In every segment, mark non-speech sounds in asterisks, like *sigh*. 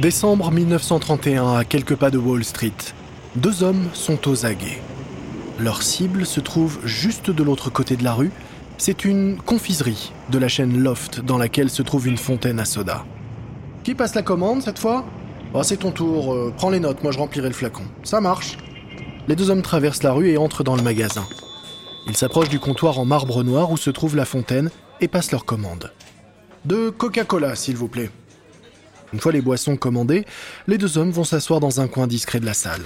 Décembre 1931, à quelques pas de Wall Street, deux hommes sont aux aguets. Leur cible se trouve juste de l'autre côté de la rue. C'est une confiserie de la chaîne Loft dans laquelle se trouve une fontaine à soda. Qui passe la commande cette fois? Oh, C'est ton tour, euh, prends les notes, moi je remplirai le flacon. Ça marche. Les deux hommes traversent la rue et entrent dans le magasin. Ils s'approchent du comptoir en marbre noir où se trouve la fontaine et passent leur commande. De Coca-Cola, s'il vous plaît. Une fois les boissons commandées, les deux hommes vont s'asseoir dans un coin discret de la salle.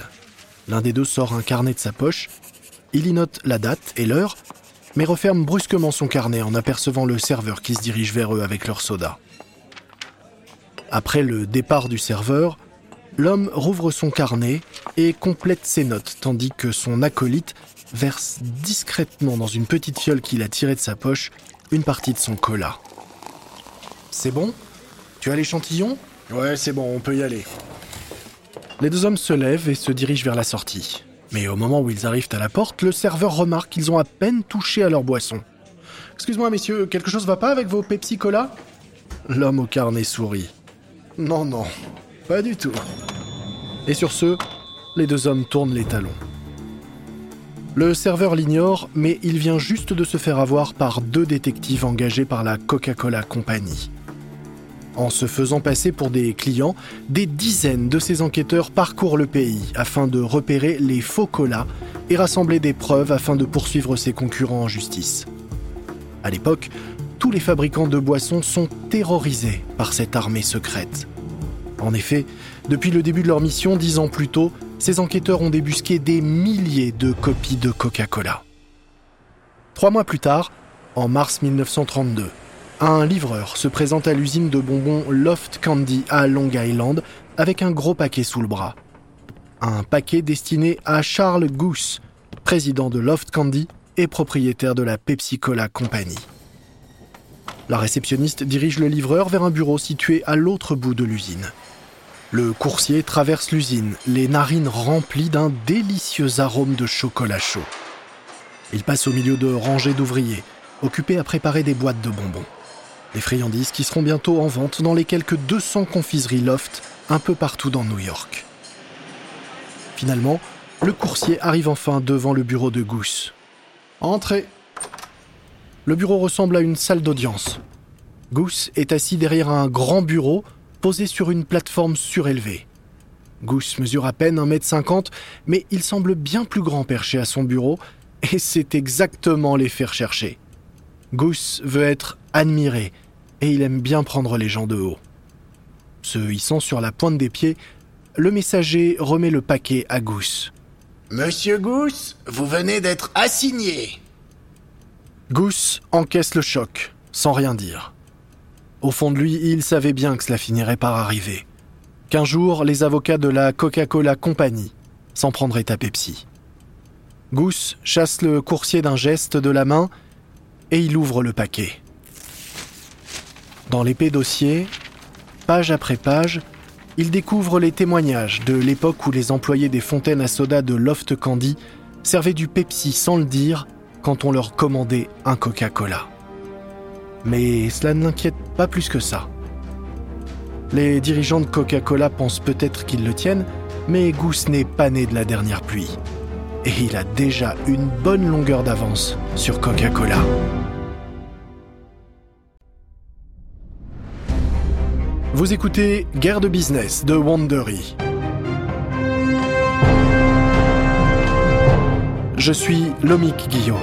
L'un des deux sort un carnet de sa poche. Il y note la date et l'heure, mais referme brusquement son carnet en apercevant le serveur qui se dirige vers eux avec leur soda. Après le départ du serveur, l'homme rouvre son carnet et complète ses notes, tandis que son acolyte verse discrètement dans une petite fiole qu'il a tirée de sa poche une partie de son cola. C'est bon? Tu as l'échantillon? Ouais, c'est bon, on peut y aller. Les deux hommes se lèvent et se dirigent vers la sortie. Mais au moment où ils arrivent à la porte, le serveur remarque qu'ils ont à peine touché à leur boisson. Excuse-moi, messieurs, quelque chose va pas avec vos Pepsi Cola? L'homme au carnet sourit. Non, non, pas du tout. Et sur ce, les deux hommes tournent les talons. Le serveur l'ignore, mais il vient juste de se faire avoir par deux détectives engagés par la Coca-Cola Company. En se faisant passer pour des clients, des dizaines de ces enquêteurs parcourent le pays afin de repérer les faux colas et rassembler des preuves afin de poursuivre ses concurrents en justice. À l'époque, tous les fabricants de boissons sont terrorisés par cette armée secrète. En effet, depuis le début de leur mission, dix ans plus tôt, ces enquêteurs ont débusqué des milliers de copies de Coca-Cola. Trois mois plus tard, en mars 1932, un livreur se présente à l'usine de bonbons Loft Candy à Long Island avec un gros paquet sous le bras. Un paquet destiné à Charles Goose, président de Loft Candy et propriétaire de la Pepsi Cola Company. La réceptionniste dirige le livreur vers un bureau situé à l'autre bout de l'usine. Le coursier traverse l'usine, les narines remplies d'un délicieux arôme de chocolat chaud. Il passe au milieu de rangées d'ouvriers, occupés à préparer des boîtes de bonbons. Des friandises qui seront bientôt en vente dans les quelques 200 confiseries Loft un peu partout dans New York. Finalement, le coursier arrive enfin devant le bureau de Goose. Entrez. Le bureau ressemble à une salle d'audience. Goose est assis derrière un grand bureau posé sur une plateforme surélevée. Goose mesure à peine 1m50, mais il semble bien plus grand perché à son bureau, et c'est exactement l'effet recherché. Goose veut être admiré, et il aime bien prendre les gens de haut. Se hissant sur la pointe des pieds, le messager remet le paquet à Goose. Monsieur Goose, vous venez d'être assigné. Goose encaisse le choc, sans rien dire. Au fond de lui, il savait bien que cela finirait par arriver. Qu'un jour, les avocats de la Coca-Cola Company s'en prendraient à Pepsi. Goose chasse le coursier d'un geste de la main et il ouvre le paquet. Dans l'épais dossier, page après page, il découvre les témoignages de l'époque où les employés des fontaines à soda de Loft Candy servaient du Pepsi sans le dire quand on leur commandait un Coca-Cola. Mais cela ne l'inquiète pas plus que ça. Les dirigeants de Coca-Cola pensent peut-être qu'ils le tiennent, mais Goose n'est pas né de la dernière pluie. Et il a déjà une bonne longueur d'avance sur Coca-Cola. Vous écoutez Guerre de business de Wandery. Je suis Lomik Guillaume.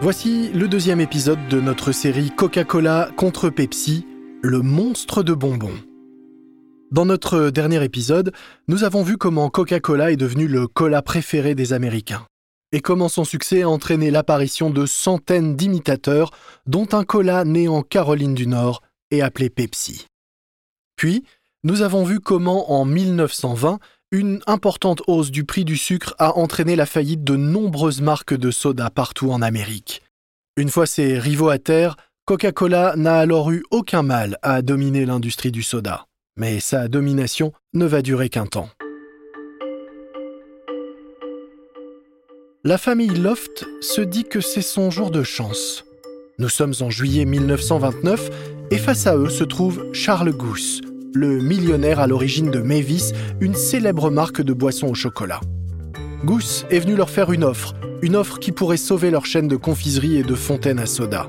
Voici le deuxième épisode de notre série Coca-Cola contre Pepsi, le monstre de bonbons. Dans notre dernier épisode, nous avons vu comment Coca-Cola est devenu le cola préféré des Américains et comment son succès a entraîné l'apparition de centaines d'imitateurs, dont un cola né en Caroline du Nord et appelé Pepsi. Puis, nous avons vu comment en 1920, une importante hausse du prix du sucre a entraîné la faillite de nombreuses marques de soda partout en Amérique. Une fois ses rivaux à terre, Coca-Cola n'a alors eu aucun mal à dominer l'industrie du soda. Mais sa domination ne va durer qu'un temps. La famille Loft se dit que c'est son jour de chance. Nous sommes en juillet 1929 et face à eux se trouve Charles Goose, le millionnaire à l'origine de Mavis, une célèbre marque de boissons au chocolat. Goose est venu leur faire une offre, une offre qui pourrait sauver leur chaîne de confiserie et de fontaines à soda.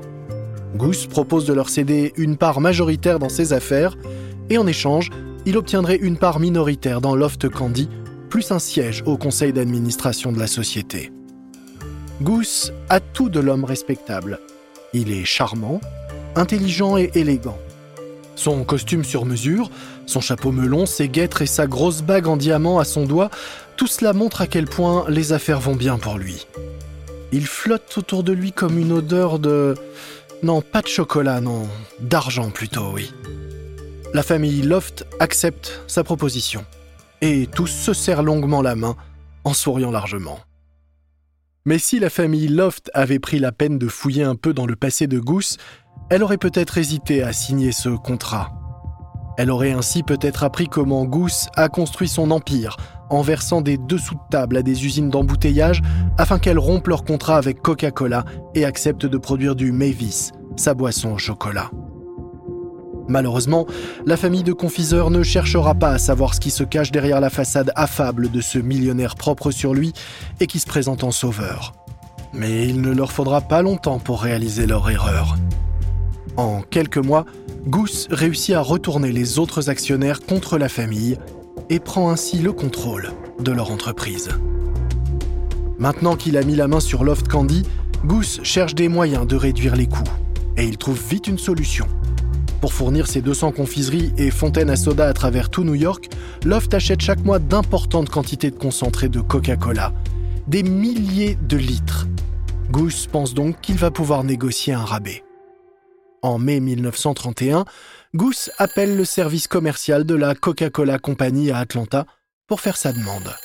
Goose propose de leur céder une part majoritaire dans ses affaires, et en échange, il obtiendrait une part minoritaire dans Loft Candy, plus un siège au conseil d'administration de la société. Goose a tout de l'homme respectable. Il est charmant, intelligent et élégant. Son costume sur mesure, son chapeau melon, ses guêtres et sa grosse bague en diamant à son doigt, tout cela montre à quel point les affaires vont bien pour lui. Il flotte autour de lui comme une odeur de... Non, pas de chocolat, non, d'argent plutôt, oui. La famille Loft accepte sa proposition. Et tous se serrent longuement la main, en souriant largement. Mais si la famille Loft avait pris la peine de fouiller un peu dans le passé de Goose, elle aurait peut-être hésité à signer ce contrat. Elle aurait ainsi peut-être appris comment Goose a construit son empire en versant des dessous de table à des usines d'embouteillage afin qu'elles rompent leur contrat avec Coca-Cola et acceptent de produire du Mavis, sa boisson au chocolat. Malheureusement, la famille de confiseurs ne cherchera pas à savoir ce qui se cache derrière la façade affable de ce millionnaire propre sur lui et qui se présente en sauveur. Mais il ne leur faudra pas longtemps pour réaliser leur erreur. En quelques mois, Goose réussit à retourner les autres actionnaires contre la famille et prend ainsi le contrôle de leur entreprise. Maintenant qu'il a mis la main sur Loft Candy, Goose cherche des moyens de réduire les coûts. Et il trouve vite une solution. Pour fournir ses 200 confiseries et fontaines à soda à travers tout New York, Loft achète chaque mois d'importantes quantités de concentré de Coca-Cola. Des milliers de litres. Goose pense donc qu'il va pouvoir négocier un rabais. En mai 1931, Goose appelle le service commercial de la Coca-Cola Company à Atlanta pour faire sa demande.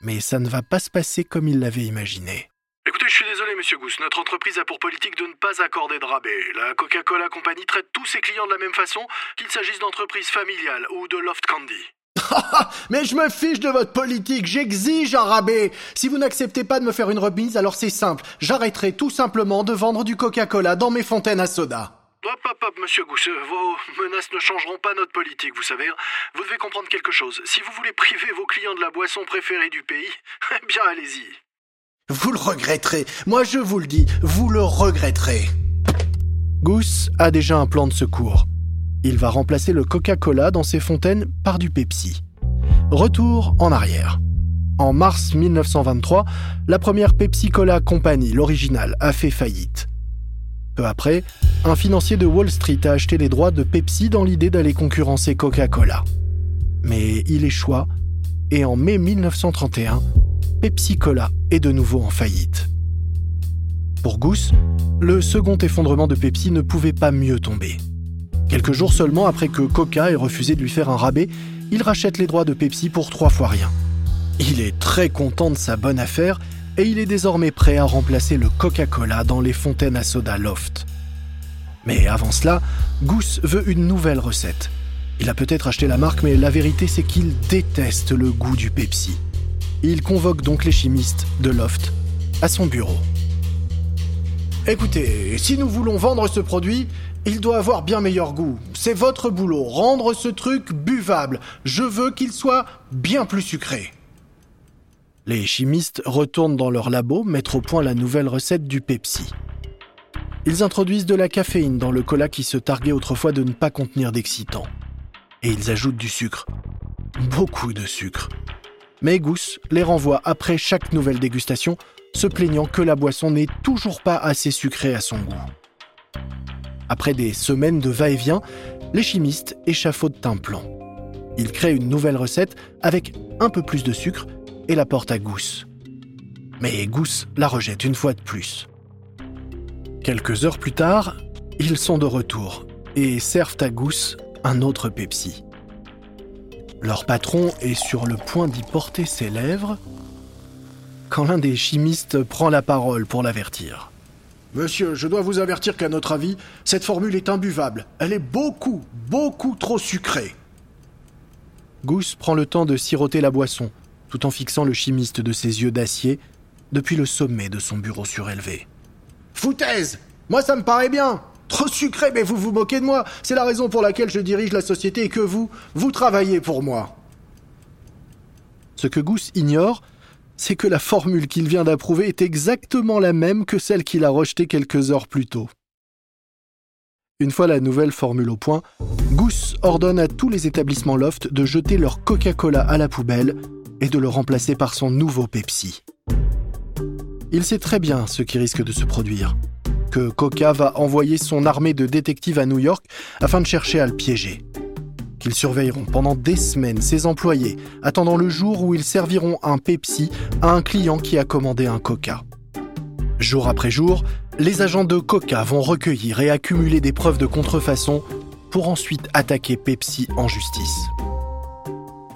Mais ça ne va pas se passer comme il l'avait imaginé. Monsieur Goose. Notre entreprise a pour politique de ne pas accorder de rabais. La Coca-Cola Company traite tous ses clients de la même façon, qu'il s'agisse d'entreprises familiales ou de Loft Candy. *laughs* Mais je me fiche de votre politique, j'exige un rabais. Si vous n'acceptez pas de me faire une remise, alors c'est simple. J'arrêterai tout simplement de vendre du Coca-Cola dans mes fontaines à soda. Hop, hop, hop, monsieur Gousse, vos menaces ne changeront pas notre politique, vous savez. Hein. Vous devez comprendre quelque chose. Si vous voulez priver vos clients de la boisson préférée du pays, *laughs* eh bien allez-y. Vous le regretterez. Moi je vous le dis, vous le regretterez. Goose a déjà un plan de secours. Il va remplacer le Coca-Cola dans ses fontaines par du Pepsi. Retour en arrière. En mars 1923, la première Pepsi Cola Company, l'original, a fait faillite. Peu après, un financier de Wall Street a acheté les droits de Pepsi dans l'idée d'aller concurrencer Coca-Cola. Mais il échoua, et en mai 1931, Pepsi Cola est de nouveau en faillite. Pour Goose, le second effondrement de Pepsi ne pouvait pas mieux tomber. Quelques jours seulement après que Coca ait refusé de lui faire un rabais, il rachète les droits de Pepsi pour trois fois rien. Il est très content de sa bonne affaire et il est désormais prêt à remplacer le Coca-Cola dans les fontaines à soda Loft. Mais avant cela, Goose veut une nouvelle recette. Il a peut-être acheté la marque, mais la vérité c'est qu'il déteste le goût du Pepsi. Il convoque donc les chimistes de Loft à son bureau. Écoutez, si nous voulons vendre ce produit, il doit avoir bien meilleur goût. C'est votre boulot, rendre ce truc buvable. Je veux qu'il soit bien plus sucré. Les chimistes retournent dans leur labo mettre au point la nouvelle recette du Pepsi. Ils introduisent de la caféine dans le cola qui se targuait autrefois de ne pas contenir d'excitants. Et ils ajoutent du sucre. Beaucoup de sucre. Mais Goose les renvoie après chaque nouvelle dégustation, se plaignant que la boisson n'est toujours pas assez sucrée à son goût. Après des semaines de va-et-vient, les chimistes échafaudent un plan. Ils créent une nouvelle recette avec un peu plus de sucre et la portent à Goose. Mais Goose la rejette une fois de plus. Quelques heures plus tard, ils sont de retour et servent à Goose un autre Pepsi. Leur patron est sur le point d'y porter ses lèvres quand l'un des chimistes prend la parole pour l'avertir. Monsieur, je dois vous avertir qu'à notre avis, cette formule est imbuvable. Elle est beaucoup, beaucoup trop sucrée. Goose prend le temps de siroter la boisson, tout en fixant le chimiste de ses yeux d'acier depuis le sommet de son bureau surélevé. Foutaise Moi ça me paraît bien Trop sucré, mais vous vous moquez de moi. C'est la raison pour laquelle je dirige la société et que vous, vous travaillez pour moi. Ce que Goose ignore, c'est que la formule qu'il vient d'approuver est exactement la même que celle qu'il a rejetée quelques heures plus tôt. Une fois la nouvelle formule au point, Goose ordonne à tous les établissements Loft de jeter leur Coca-Cola à la poubelle et de le remplacer par son nouveau Pepsi. Il sait très bien ce qui risque de se produire, que Coca va envoyer son armée de détectives à New York afin de chercher à le piéger. Qu'ils surveilleront pendant des semaines ses employés, attendant le jour où ils serviront un Pepsi à un client qui a commandé un Coca. Jour après jour, les agents de Coca vont recueillir et accumuler des preuves de contrefaçon pour ensuite attaquer Pepsi en justice.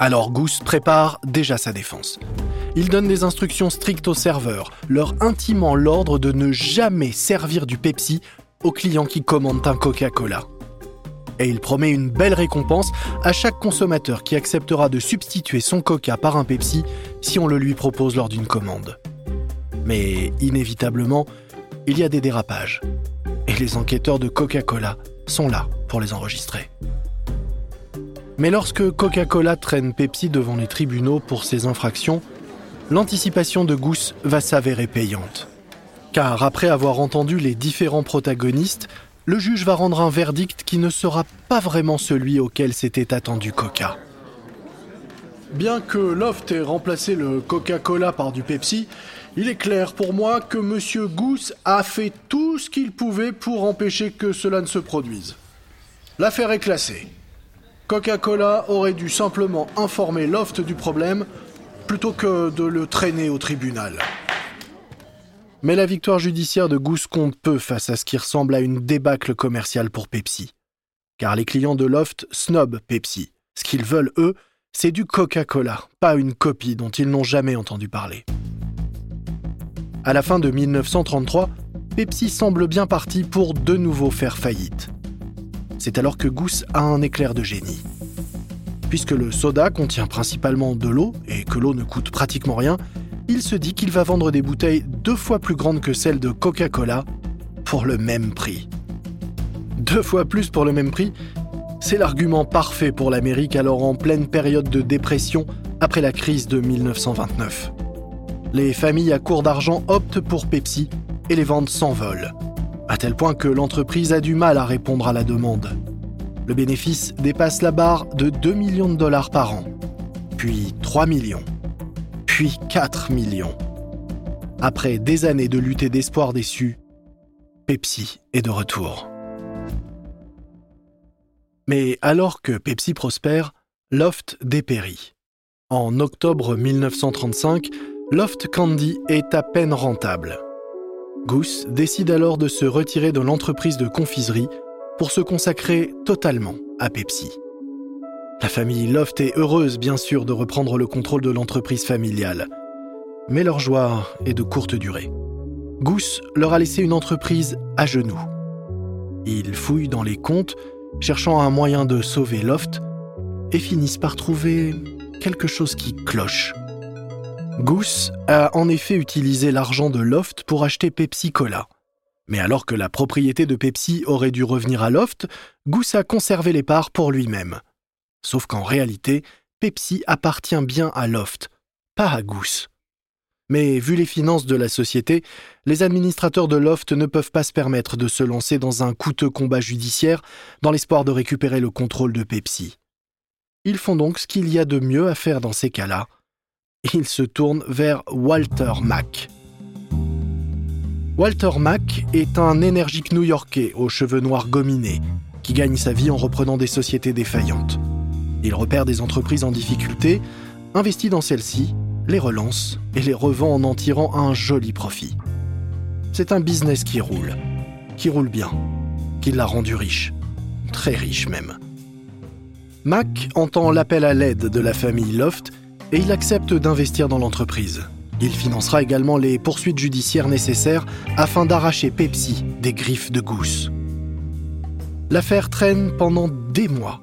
Alors Goose prépare déjà sa défense. Il donne des instructions strictes aux serveurs, leur intimant l'ordre de ne jamais servir du Pepsi aux clients qui commandent un Coca-Cola. Et il promet une belle récompense à chaque consommateur qui acceptera de substituer son Coca par un Pepsi si on le lui propose lors d'une commande. Mais inévitablement, il y a des dérapages. Et les enquêteurs de Coca-Cola sont là pour les enregistrer. Mais lorsque Coca-Cola traîne Pepsi devant les tribunaux pour ses infractions, l'anticipation de Goose va s'avérer payante. Car après avoir entendu les différents protagonistes, le juge va rendre un verdict qui ne sera pas vraiment celui auquel s'était attendu Coca. Bien que Loft ait remplacé le Coca-Cola par du Pepsi, il est clair pour moi que M. Goose a fait tout ce qu'il pouvait pour empêcher que cela ne se produise. L'affaire est classée. Coca-Cola aurait dû simplement informer Loft du problème plutôt que de le traîner au tribunal. Mais la victoire judiciaire de Goose compte peu face à ce qui ressemble à une débâcle commerciale pour Pepsi. Car les clients de Loft snobent Pepsi. Ce qu'ils veulent, eux, c'est du Coca-Cola, pas une copie dont ils n'ont jamais entendu parler. À la fin de 1933, Pepsi semble bien parti pour de nouveau faire faillite. C'est alors que Goose a un éclair de génie. Puisque le soda contient principalement de l'eau et que l'eau ne coûte pratiquement rien, il se dit qu'il va vendre des bouteilles deux fois plus grandes que celles de Coca-Cola pour le même prix. Deux fois plus pour le même prix, c'est l'argument parfait pour l'Amérique alors en pleine période de dépression après la crise de 1929. Les familles à court d'argent optent pour Pepsi et les ventes s'envolent à tel point que l'entreprise a du mal à répondre à la demande. Le bénéfice dépasse la barre de 2 millions de dollars par an, puis 3 millions, puis 4 millions. Après des années de lutte et d'espoir déçus, Pepsi est de retour. Mais alors que Pepsi prospère, Loft dépérit. En octobre 1935, Loft Candy est à peine rentable. Goose décide alors de se retirer de l'entreprise de confiserie pour se consacrer totalement à Pepsi. La famille Loft est heureuse bien sûr de reprendre le contrôle de l'entreprise familiale, mais leur joie est de courte durée. Goose leur a laissé une entreprise à genoux. Ils fouillent dans les comptes, cherchant un moyen de sauver Loft, et finissent par trouver quelque chose qui cloche. Goose a en effet utilisé l'argent de Loft pour acheter Pepsi Cola. Mais alors que la propriété de Pepsi aurait dû revenir à Loft, Goose a conservé les parts pour lui-même. Sauf qu'en réalité, Pepsi appartient bien à Loft, pas à Goose. Mais vu les finances de la société, les administrateurs de Loft ne peuvent pas se permettre de se lancer dans un coûteux combat judiciaire dans l'espoir de récupérer le contrôle de Pepsi. Ils font donc ce qu'il y a de mieux à faire dans ces cas-là, il se tourne vers Walter Mack. Walter Mack est un énergique new-yorkais aux cheveux noirs gominés qui gagne sa vie en reprenant des sociétés défaillantes. Il repère des entreprises en difficulté, investit dans celles-ci, les relance et les revend en en tirant un joli profit. C'est un business qui roule, qui roule bien, qui l'a rendu riche, très riche même. Mack entend l'appel à l'aide de la famille Loft et il accepte d'investir dans l'entreprise. Il financera également les poursuites judiciaires nécessaires afin d'arracher Pepsi des griffes de Goose. L'affaire traîne pendant des mois,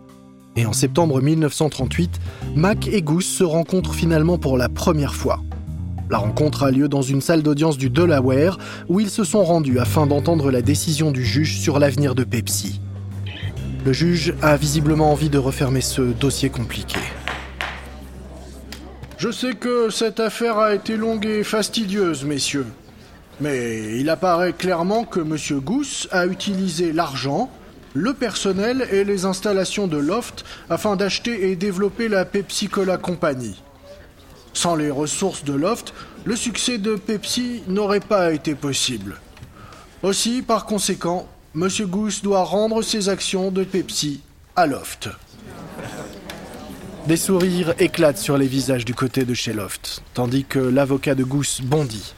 Et en septembre 1938, Mac et Goose se rencontrent finalement pour la première fois. La rencontre a lieu dans une salle d'audience du Delaware où ils se sont rendus afin d'entendre la décision du juge sur l'avenir de Pepsi. Le juge a visiblement envie de refermer ce dossier compliqué. Je sais que cette affaire a été longue et fastidieuse, messieurs. Mais il apparaît clairement que M. Goose a utilisé l'argent, le personnel et les installations de Loft afin d'acheter et développer la Pepsi Cola Company. Sans les ressources de Loft, le succès de Pepsi n'aurait pas été possible. Aussi, par conséquent, M. Goose doit rendre ses actions de Pepsi à Loft. Des sourires éclatent sur les visages du côté de chez Loft, tandis que l'avocat de Goose bondit.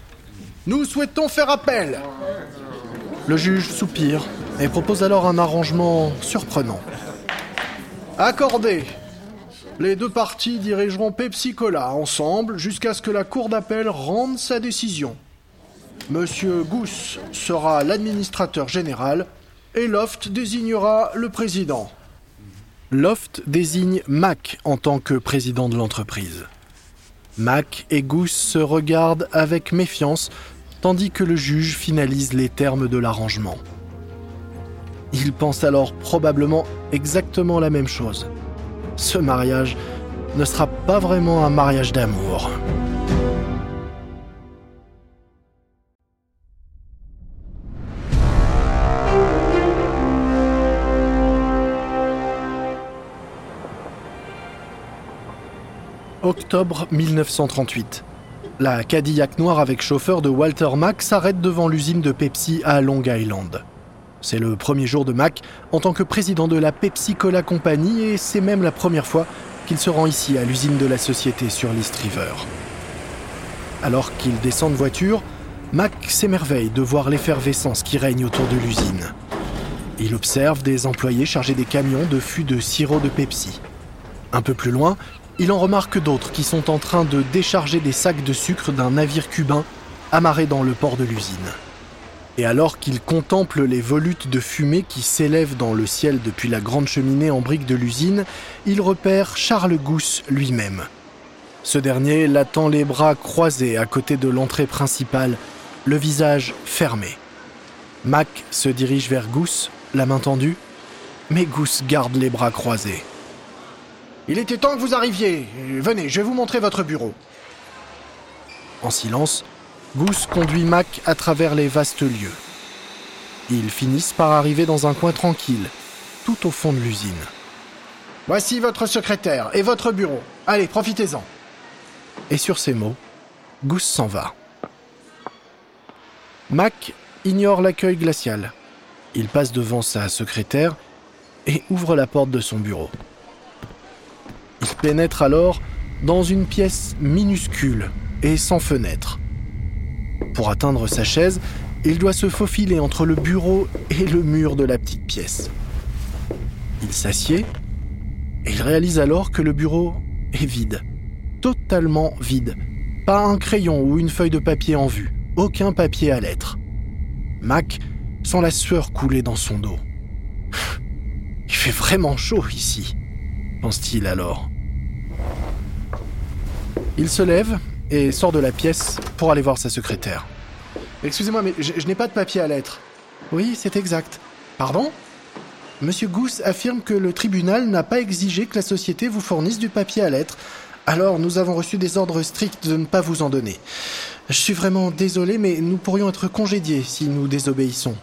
Nous souhaitons faire appel. Le juge soupire et propose alors un arrangement surprenant. Accordé. Les deux parties dirigeront Pepsi Cola ensemble jusqu'à ce que la cour d'appel rende sa décision. Monsieur Gousse sera l'administrateur général et Loft désignera le président. Loft désigne Mac en tant que président de l'entreprise. Mac et Goose se regardent avec méfiance tandis que le juge finalise les termes de l'arrangement. Il pense alors probablement exactement la même chose. Ce mariage ne sera pas vraiment un mariage d'amour. Octobre 1938. La Cadillac noire avec chauffeur de Walter Mack s'arrête devant l'usine de Pepsi à Long Island. C'est le premier jour de Mack en tant que président de la Pepsi Cola Company et c'est même la première fois qu'il se rend ici à l'usine de la société sur l'East River. Alors qu'il descend de voiture, Mack s'émerveille de voir l'effervescence qui règne autour de l'usine. Il observe des employés chargés des camions de fûts de sirop de Pepsi. Un peu plus loin, il en remarque d'autres qui sont en train de décharger des sacs de sucre d'un navire cubain amarré dans le port de l'usine. Et alors qu'il contemple les volutes de fumée qui s'élèvent dans le ciel depuis la grande cheminée en briques de l'usine, il repère Charles Gousse lui-même. Ce dernier l'attend les bras croisés à côté de l'entrée principale, le visage fermé. Mac se dirige vers Gousse, la main tendue, mais Gousse garde les bras croisés. Il était temps que vous arriviez. Venez, je vais vous montrer votre bureau. En silence, Goose conduit Mac à travers les vastes lieux. Ils finissent par arriver dans un coin tranquille, tout au fond de l'usine. Voici votre secrétaire et votre bureau. Allez, profitez-en. Et sur ces mots, Goose s'en va. Mac ignore l'accueil glacial. Il passe devant sa secrétaire et ouvre la porte de son bureau. Pénètre alors dans une pièce minuscule et sans fenêtre. Pour atteindre sa chaise, il doit se faufiler entre le bureau et le mur de la petite pièce. Il s'assied et il réalise alors que le bureau est vide. Totalement vide. Pas un crayon ou une feuille de papier en vue. Aucun papier à lettres. Mac sent la sueur couler dans son dos. Il fait vraiment chaud ici pense-t-il alors. Il se lève et sort de la pièce pour aller voir sa secrétaire. Excusez-moi, mais je, n'ai pas de papier à lettres. Oui, c'est exact. Pardon? Monsieur Gousse affirme que le tribunal n'a pas exigé que la société vous fournisse du papier à lettres. Alors nous avons reçu des ordres stricts de ne pas vous en donner. Je suis vraiment désolé, mais nous pourrions être congédiés si nous désobéissons.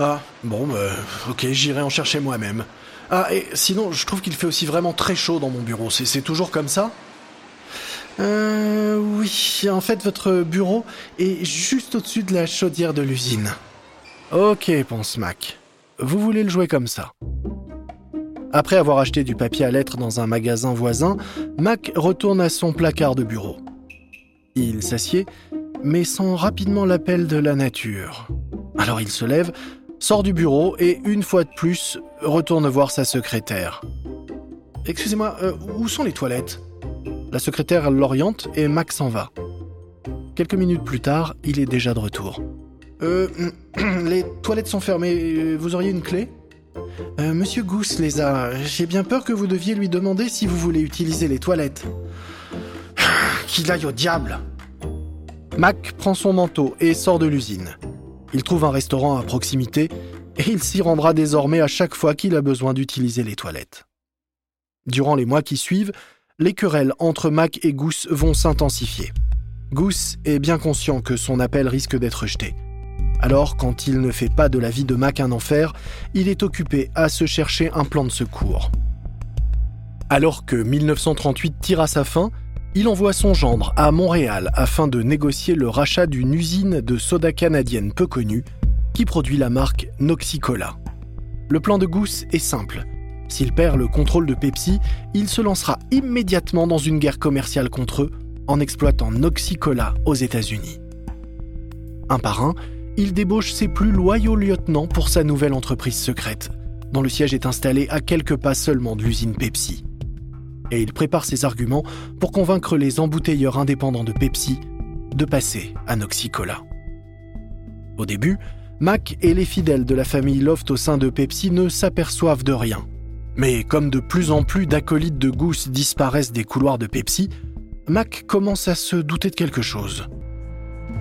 Ah, bon, bah, ok, j'irai en chercher moi-même. Ah, et sinon, je trouve qu'il fait aussi vraiment très chaud dans mon bureau. C'est toujours comme ça? Euh. Oui, en fait, votre bureau est juste au-dessus de la chaudière de l'usine. Ok, pense Mac. Vous voulez le jouer comme ça. Après avoir acheté du papier à lettres dans un magasin voisin, Mac retourne à son placard de bureau. Il s'assied, mais sent rapidement l'appel de la nature. Alors il se lève, sort du bureau et, une fois de plus, retourne voir sa secrétaire. Excusez-moi, euh, où sont les toilettes? La secrétaire l'oriente et Max s'en va. Quelques minutes plus tard, il est déjà de retour. Euh, *clears throat* les toilettes sont fermées. Vous auriez une clé? Euh, Monsieur Goose les a. J'ai bien peur que vous deviez lui demander si vous voulez utiliser les toilettes. *sighs* Qu'il aille au diable Mac prend son manteau et sort de l'usine. Il trouve un restaurant à proximité et il s'y rendra désormais à chaque fois qu'il a besoin d'utiliser les toilettes. Durant les mois qui suivent, les querelles entre Mac et Goose vont s'intensifier. Goose est bien conscient que son appel risque d'être jeté. Alors, quand il ne fait pas de la vie de Mac un enfer, il est occupé à se chercher un plan de secours. Alors que 1938 tire à sa fin, il envoie son gendre à Montréal afin de négocier le rachat d'une usine de soda canadienne peu connue qui produit la marque Noxicola. Le plan de Goose est simple. S'il perd le contrôle de Pepsi, il se lancera immédiatement dans une guerre commerciale contre eux en exploitant Noxicola aux États-Unis. Un par un, il débauche ses plus loyaux lieutenants pour sa nouvelle entreprise secrète, dont le siège est installé à quelques pas seulement de l'usine Pepsi. Et il prépare ses arguments pour convaincre les embouteilleurs indépendants de Pepsi de passer à Noxicola. Au début, Mac et les fidèles de la famille Loft au sein de Pepsi ne s'aperçoivent de rien. Mais comme de plus en plus d'acolytes de Goose disparaissent des couloirs de Pepsi, Mac commence à se douter de quelque chose.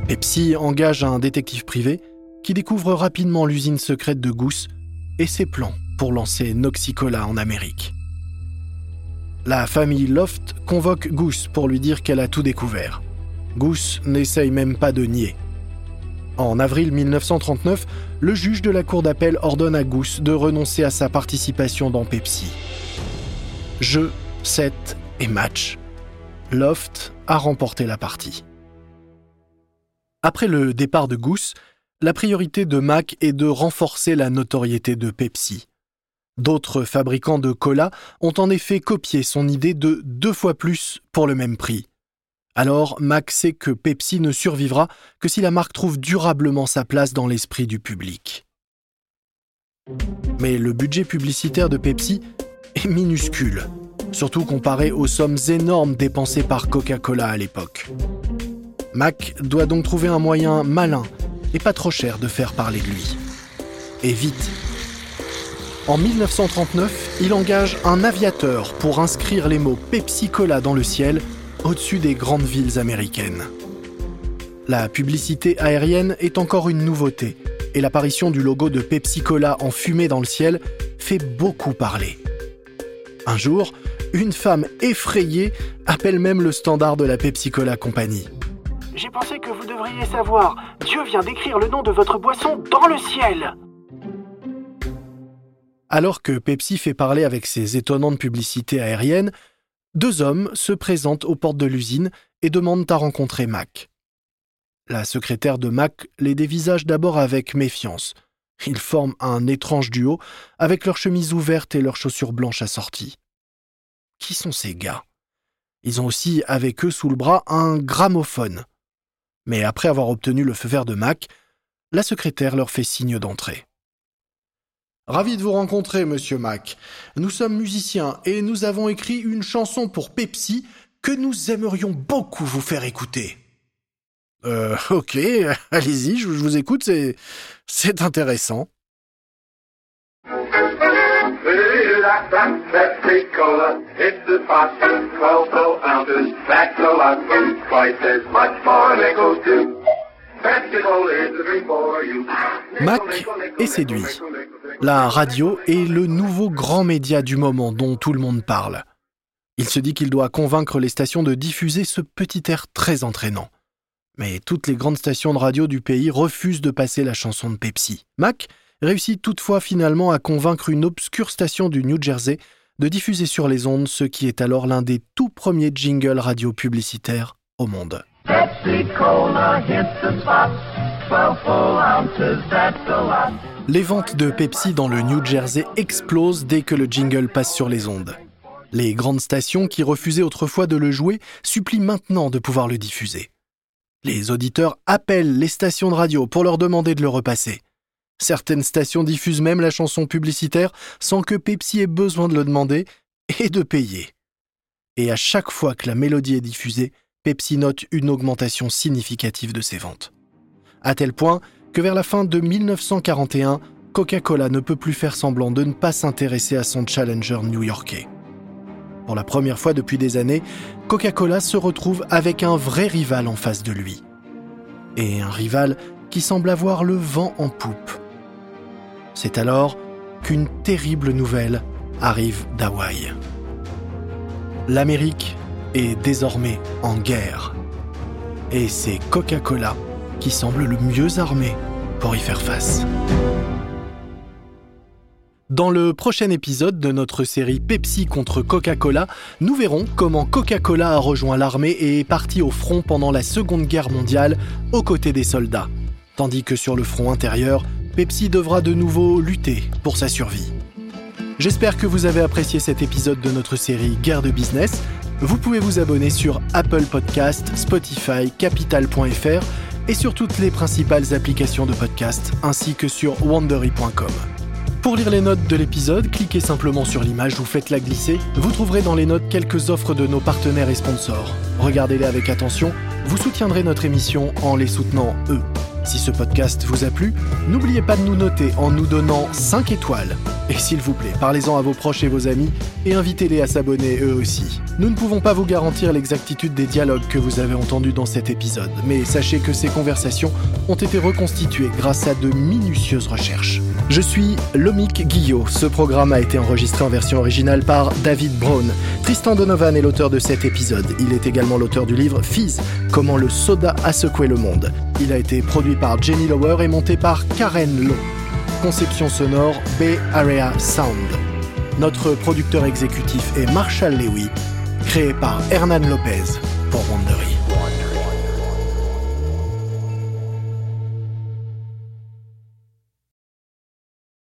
Pepsi engage un détective privé qui découvre rapidement l'usine secrète de Goose et ses plans pour lancer Noxicola en Amérique. La famille Loft convoque Goose pour lui dire qu'elle a tout découvert. Goose n'essaye même pas de nier. En avril 1939, le juge de la cour d'appel ordonne à Goose de renoncer à sa participation dans Pepsi. Jeu, set et match. Loft a remporté la partie. Après le départ de Goose, la priorité de Mac est de renforcer la notoriété de Pepsi. D'autres fabricants de cola ont en effet copié son idée de deux fois plus pour le même prix. Alors Mac sait que Pepsi ne survivra que si la marque trouve durablement sa place dans l'esprit du public. Mais le budget publicitaire de Pepsi est minuscule, surtout comparé aux sommes énormes dépensées par Coca-Cola à l'époque. Mac doit donc trouver un moyen malin et pas trop cher de faire parler de lui. Et vite. En 1939, il engage un aviateur pour inscrire les mots Pepsi Cola dans le ciel au-dessus des grandes villes américaines. La publicité aérienne est encore une nouveauté et l'apparition du logo de Pepsi Cola en fumée dans le ciel fait beaucoup parler. Un jour, une femme effrayée appelle même le standard de la Pepsi Cola Company. J'ai pensé que vous devriez savoir. Dieu vient d'écrire le nom de votre boisson dans le ciel. Alors que Pepsi fait parler avec ses étonnantes publicités aériennes, deux hommes se présentent aux portes de l'usine et demandent à rencontrer Mac. La secrétaire de Mac les dévisage d'abord avec méfiance. Ils forment un étrange duo avec leurs chemises ouvertes et leurs chaussures blanches assorties. Qui sont ces gars? Ils ont aussi avec eux sous le bras un gramophone. Mais après avoir obtenu le feu vert de Mac, la secrétaire leur fait signe d'entrer. Ravi de vous rencontrer, monsieur Mac. Nous sommes musiciens et nous avons écrit une chanson pour Pepsi que nous aimerions beaucoup vous faire écouter. Euh, ok, *laughs* allez-y, je vous écoute, c'est, c'est intéressant. Mac est séduit. La radio est le nouveau grand média du moment dont tout le monde parle. Il se dit qu'il doit convaincre les stations de diffuser ce petit air très entraînant. Mais toutes les grandes stations de radio du pays refusent de passer la chanson de Pepsi. Mac réussit toutefois finalement à convaincre une obscure station du New Jersey de diffuser sur les ondes ce qui est alors l'un des tout premiers jingles radio publicitaires au monde. Les ventes de Pepsi dans le New Jersey explosent dès que le jingle passe sur les ondes. Les grandes stations qui refusaient autrefois de le jouer supplient maintenant de pouvoir le diffuser. Les auditeurs appellent les stations de radio pour leur demander de le repasser. Certaines stations diffusent même la chanson publicitaire sans que Pepsi ait besoin de le demander et de payer. Et à chaque fois que la mélodie est diffusée, Pepsi note une augmentation significative de ses ventes. À tel point que vers la fin de 1941, Coca-Cola ne peut plus faire semblant de ne pas s'intéresser à son challenger new-yorkais. Pour la première fois depuis des années, Coca-Cola se retrouve avec un vrai rival en face de lui. Et un rival qui semble avoir le vent en poupe. C'est alors qu'une terrible nouvelle arrive d'Hawaï. L'Amérique est désormais en guerre. Et c'est Coca-Cola qui semble le mieux armé pour y faire face. Dans le prochain épisode de notre série Pepsi contre Coca-Cola, nous verrons comment Coca-Cola a rejoint l'armée et est parti au front pendant la Seconde Guerre mondiale aux côtés des soldats. Tandis que sur le front intérieur, Pepsi devra de nouveau lutter pour sa survie. J'espère que vous avez apprécié cet épisode de notre série Guerre de business. Vous pouvez vous abonner sur Apple Podcast, Spotify, Capital.fr et sur toutes les principales applications de podcast, ainsi que sur wandery.com. Pour lire les notes de l'épisode, cliquez simplement sur l'image ou faites-la glisser. Vous trouverez dans les notes quelques offres de nos partenaires et sponsors. Regardez-les avec attention, vous soutiendrez notre émission en les soutenant eux. Si ce podcast vous a plu, n'oubliez pas de nous noter en nous donnant 5 étoiles. S'il vous plaît, parlez-en à vos proches et vos amis et invitez-les à s'abonner eux aussi. Nous ne pouvons pas vous garantir l'exactitude des dialogues que vous avez entendus dans cet épisode, mais sachez que ces conversations ont été reconstituées grâce à de minutieuses recherches. Je suis Lomik Guillot. Ce programme a été enregistré en version originale par David Brown. Tristan Donovan est l'auteur de cet épisode. Il est également l'auteur du livre Fizz, Comment le soda a secoué le monde. Il a été produit par Jenny Lower et monté par Karen Lowe. Conception sonore Bay Area Sound. Notre producteur exécutif est Marshall Lewy, créé par Hernan Lopez pour Wandery.